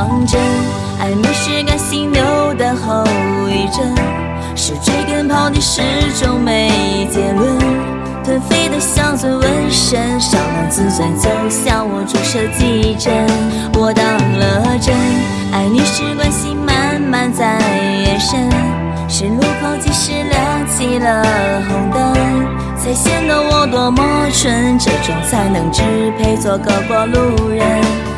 当真暧昧是感性留的后遗症是追根刨底始终没结论颓废的像尊瘟神伤了自尊就向我注射几针。我当了真爱你是关性慢慢在延伸是路口及时亮起了红灯才显得我多么蠢这种才能只配做个过路人。